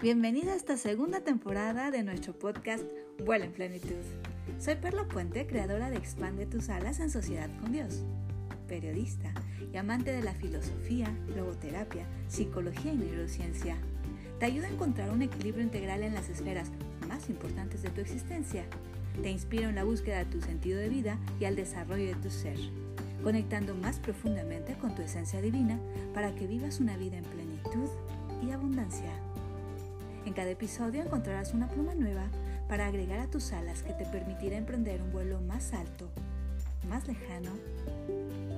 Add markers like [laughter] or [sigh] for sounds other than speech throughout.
Bienvenida a esta segunda temporada de nuestro podcast Vuela en Plenitud. Soy Perla Puente, creadora de Expande tus alas en sociedad con Dios, periodista y amante de la filosofía, logoterapia, psicología y neurociencia. Te ayuda a encontrar un equilibrio integral en las esferas más importantes de tu existencia. Te inspiro en la búsqueda de tu sentido de vida y al desarrollo de tu ser, conectando más profundamente con tu esencia divina para que vivas una vida en plenitud y abundancia. En cada episodio encontrarás una pluma nueva para agregar a tus alas que te permitirá emprender un vuelo más alto, más lejano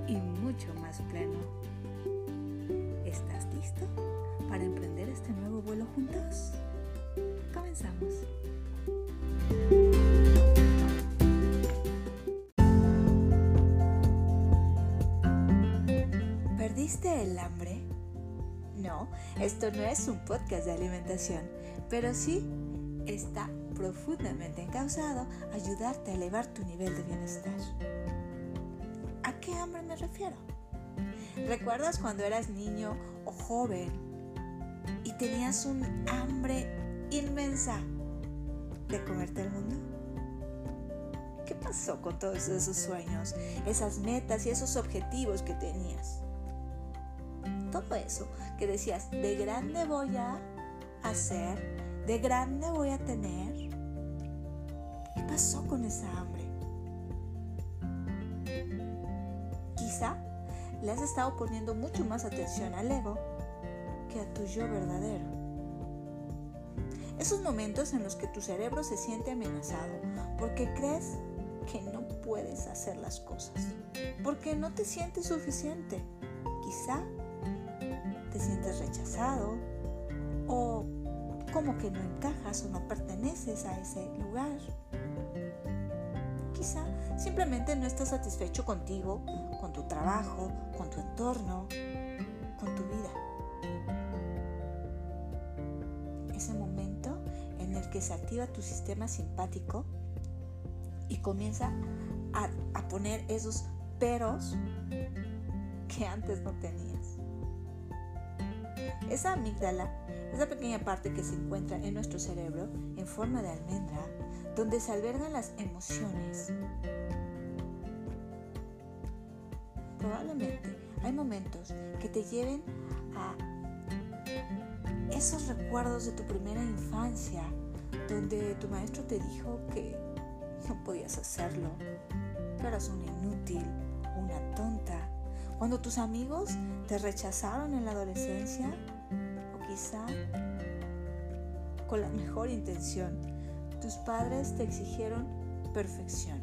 y mucho más pleno. ¿Estás listo para emprender este nuevo vuelo juntos? Comenzamos. ¿Perdiste el hambre? No, esto no es un podcast de alimentación, pero sí está profundamente encausado a ayudarte a elevar tu nivel de bienestar. ¿A qué hambre me refiero? ¿Recuerdas cuando eras niño o joven y tenías un hambre inmensa de comerte el mundo? ¿Qué pasó con todos esos sueños, esas metas y esos objetivos que tenías? Todo eso que decías, de grande voy a hacer, de grande voy a tener. ¿Qué pasó con esa hambre? Quizá le has estado poniendo mucho más atención al ego que a tu yo verdadero. Esos momentos en los que tu cerebro se siente amenazado porque crees que no puedes hacer las cosas, porque no te sientes suficiente. Quizá te sientes rechazado o como que no encajas o no perteneces a ese lugar. Quizá simplemente no estás satisfecho contigo, con tu trabajo, con tu entorno, con tu vida. Ese momento en el que se activa tu sistema simpático y comienza a, poner esos peros que antes no tenías. Esa amígdala esa pequeña parte que se encuentra en nuestro cerebro en forma de almendra, donde se albergan las emociones. Probablemente hay momentos que te lleven a esos recuerdos de tu primera infancia, donde tu maestro te dijo que no podías hacerlo, que eras un inútil, una tonta, cuando tus amigos te rechazaron en la adolescencia quizá con la mejor intención, tus padres te exigieron perfección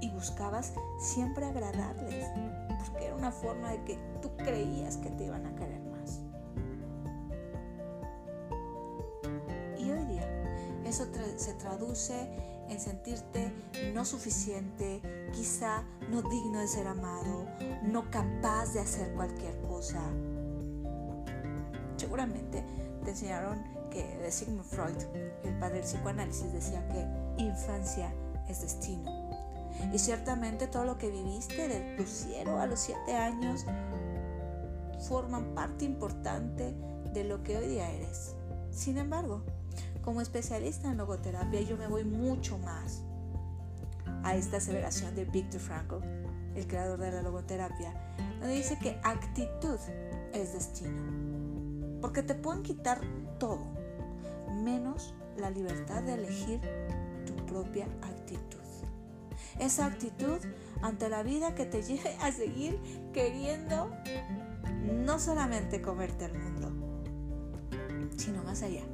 y buscabas siempre agradarles, porque era una forma de que tú creías que te iban a querer más. Y hoy día eso se traduce en sentirte no suficiente, quizá no digno de ser amado, no capaz de hacer cualquier cosa, seguramente te enseñaron que de Sigmund Freud, el padre del psicoanálisis, decía que infancia es destino. Y ciertamente todo lo que viviste de tu cielo a los siete años forman parte importante de lo que hoy día eres. Sin embargo, como especialista en logoterapia, yo me voy mucho más a esta aseveración de Viktor Frankl, el creador de la logoterapia, donde dice que actitud es destino. Porque te pueden quitar todo, menos la libertad de elegir tu propia actitud. Esa actitud ante la vida que te lleve a seguir queriendo no solamente comerte el mundo, sino más allá.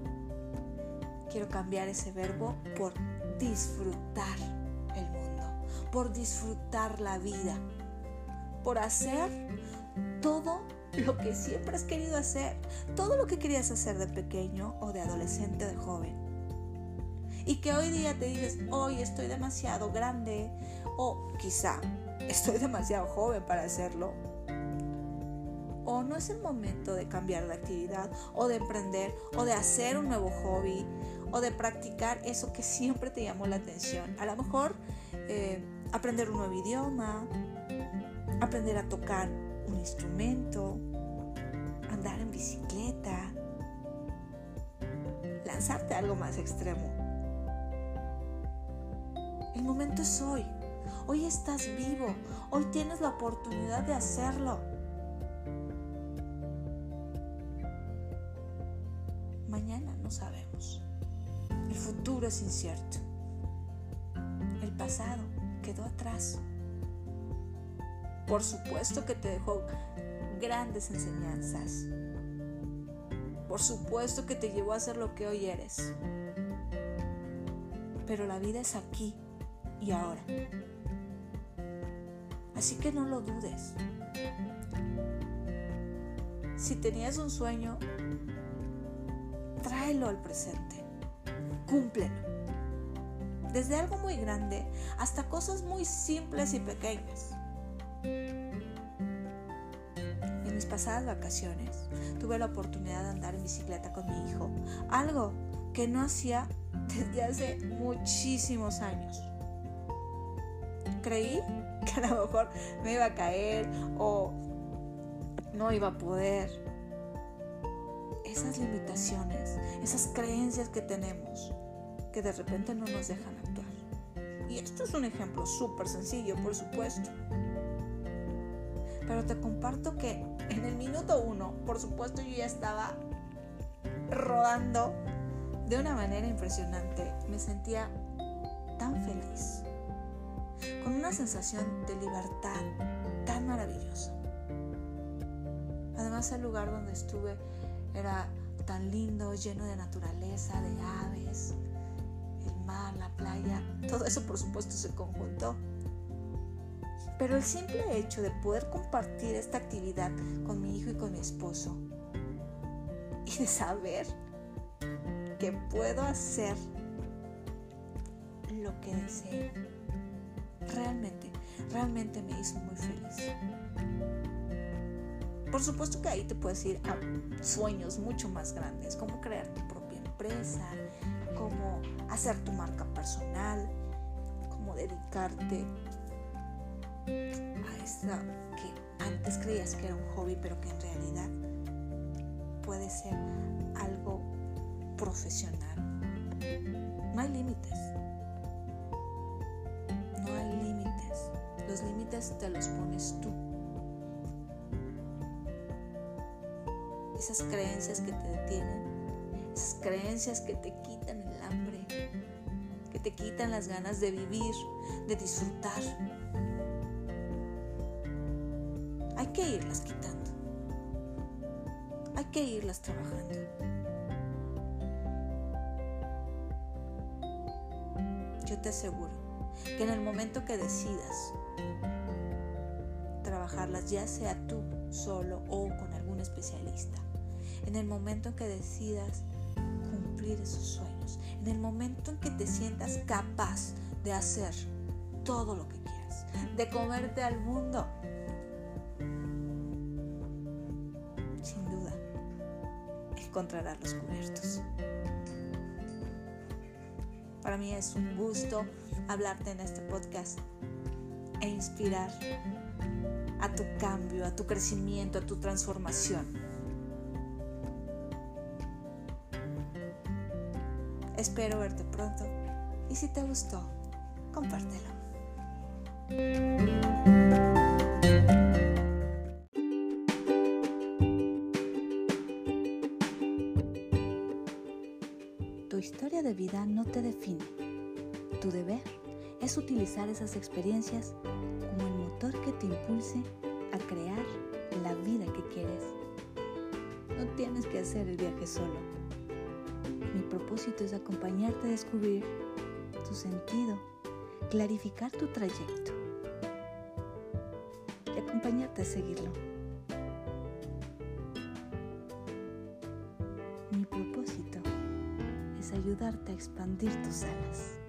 Quiero cambiar ese verbo por disfrutar el mundo, por disfrutar la vida, por hacer todo lo que siempre has querido hacer, todo lo que querías hacer de pequeño o de adolescente o de joven. Y que hoy día te dices, hoy estoy demasiado grande o quizá estoy demasiado joven para hacerlo. No es el momento de cambiar de actividad o de emprender o de hacer un nuevo hobby o de practicar eso que siempre te llamó la atención. A lo mejor eh, aprender un nuevo idioma, aprender a tocar un instrumento, andar en bicicleta, lanzarte a algo más extremo. El momento es hoy. Hoy estás vivo. Hoy tienes la oportunidad de hacerlo. Es incierto. El pasado quedó atrás. Por supuesto que te dejó grandes enseñanzas. Por supuesto que te llevó a ser lo que hoy eres. Pero la vida es aquí y ahora. Así que no lo dudes. Si tenías un sueño, tráelo al presente. Cúmplelo. Desde algo muy grande hasta cosas muy simples y pequeñas. En mis pasadas vacaciones tuve la oportunidad de andar en bicicleta con mi hijo, algo que no hacía [laughs] desde hace muchísimos años. Creí que a lo mejor me iba a caer o no iba a poder. Esas limitaciones, esas creencias que tenemos, que de repente no nos dejan actuar. Y esto es un ejemplo súper sencillo, por supuesto. Pero te comparto que en el minuto uno, por supuesto, yo ya estaba rodando de una manera impresionante. Me sentía tan feliz con una sensación de libertad tan maravillosa. Además el lugar donde estuve era tan lindo, lleno de naturaleza, de aves, mar, la playa, todo eso por supuesto se conjuntó. Pero el simple hecho de poder compartir esta actividad con mi hijo y con mi esposo y de saber que puedo hacer lo que deseo realmente, realmente me hizo muy feliz. Por supuesto que ahí te puedes ir a sueños mucho más grandes, como crear tu propia empresa, como hacer tu marca personal, como dedicarte a esa que antes creías que era un hobby, pero que en realidad puede ser algo profesional. No hay límites. Los límites te los pones tú. Esas creencias que te detienen, esas creencias que te quitan te quitan las ganas de vivir, de disfrutar. Hay que irlas quitando. Hay que irlas trabajando. Yo te aseguro que en el momento que decidas trabajarlas, ya sea tú solo o con algún especialista, en el momento en que decidas cumplir esos sueños, en el momento en que te sientas capaz de hacer todo lo que quieras, de comerte al mundo, sin duda encontrarás los cubiertos. Para mí es un gusto hablarte en este podcast e inspirar a tu cambio, a tu crecimiento, a tu transformación. Espero verte pronto y si te gustó, compártelo. Tu historia de vida no te define. Tu deber es utilizar esas experiencias como el motor que te impulse a crear la vida que quieres. No tienes que hacer el viaje solo. Mi propósito es acompañarte a descubrir tu sentido, clarificar tu trayecto y acompañarte a seguirlo. Mi propósito es ayudarte a expandir tus alas.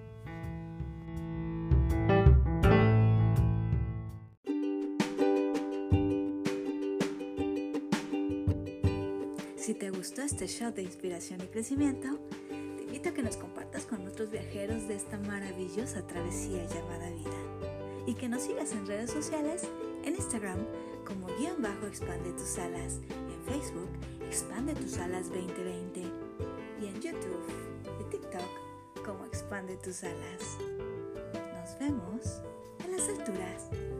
Si te gustó este show de inspiración y crecimiento, te invito a que nos compartas con otros viajeros de esta maravillosa travesía llamada vida y que nos sigas en redes sociales, en Instagram como guion bajo expande tus alas, en Facebook Expande tus alas 2020 y en YouTube y TikTok como Expande tus alas. Nos vemos en las alturas.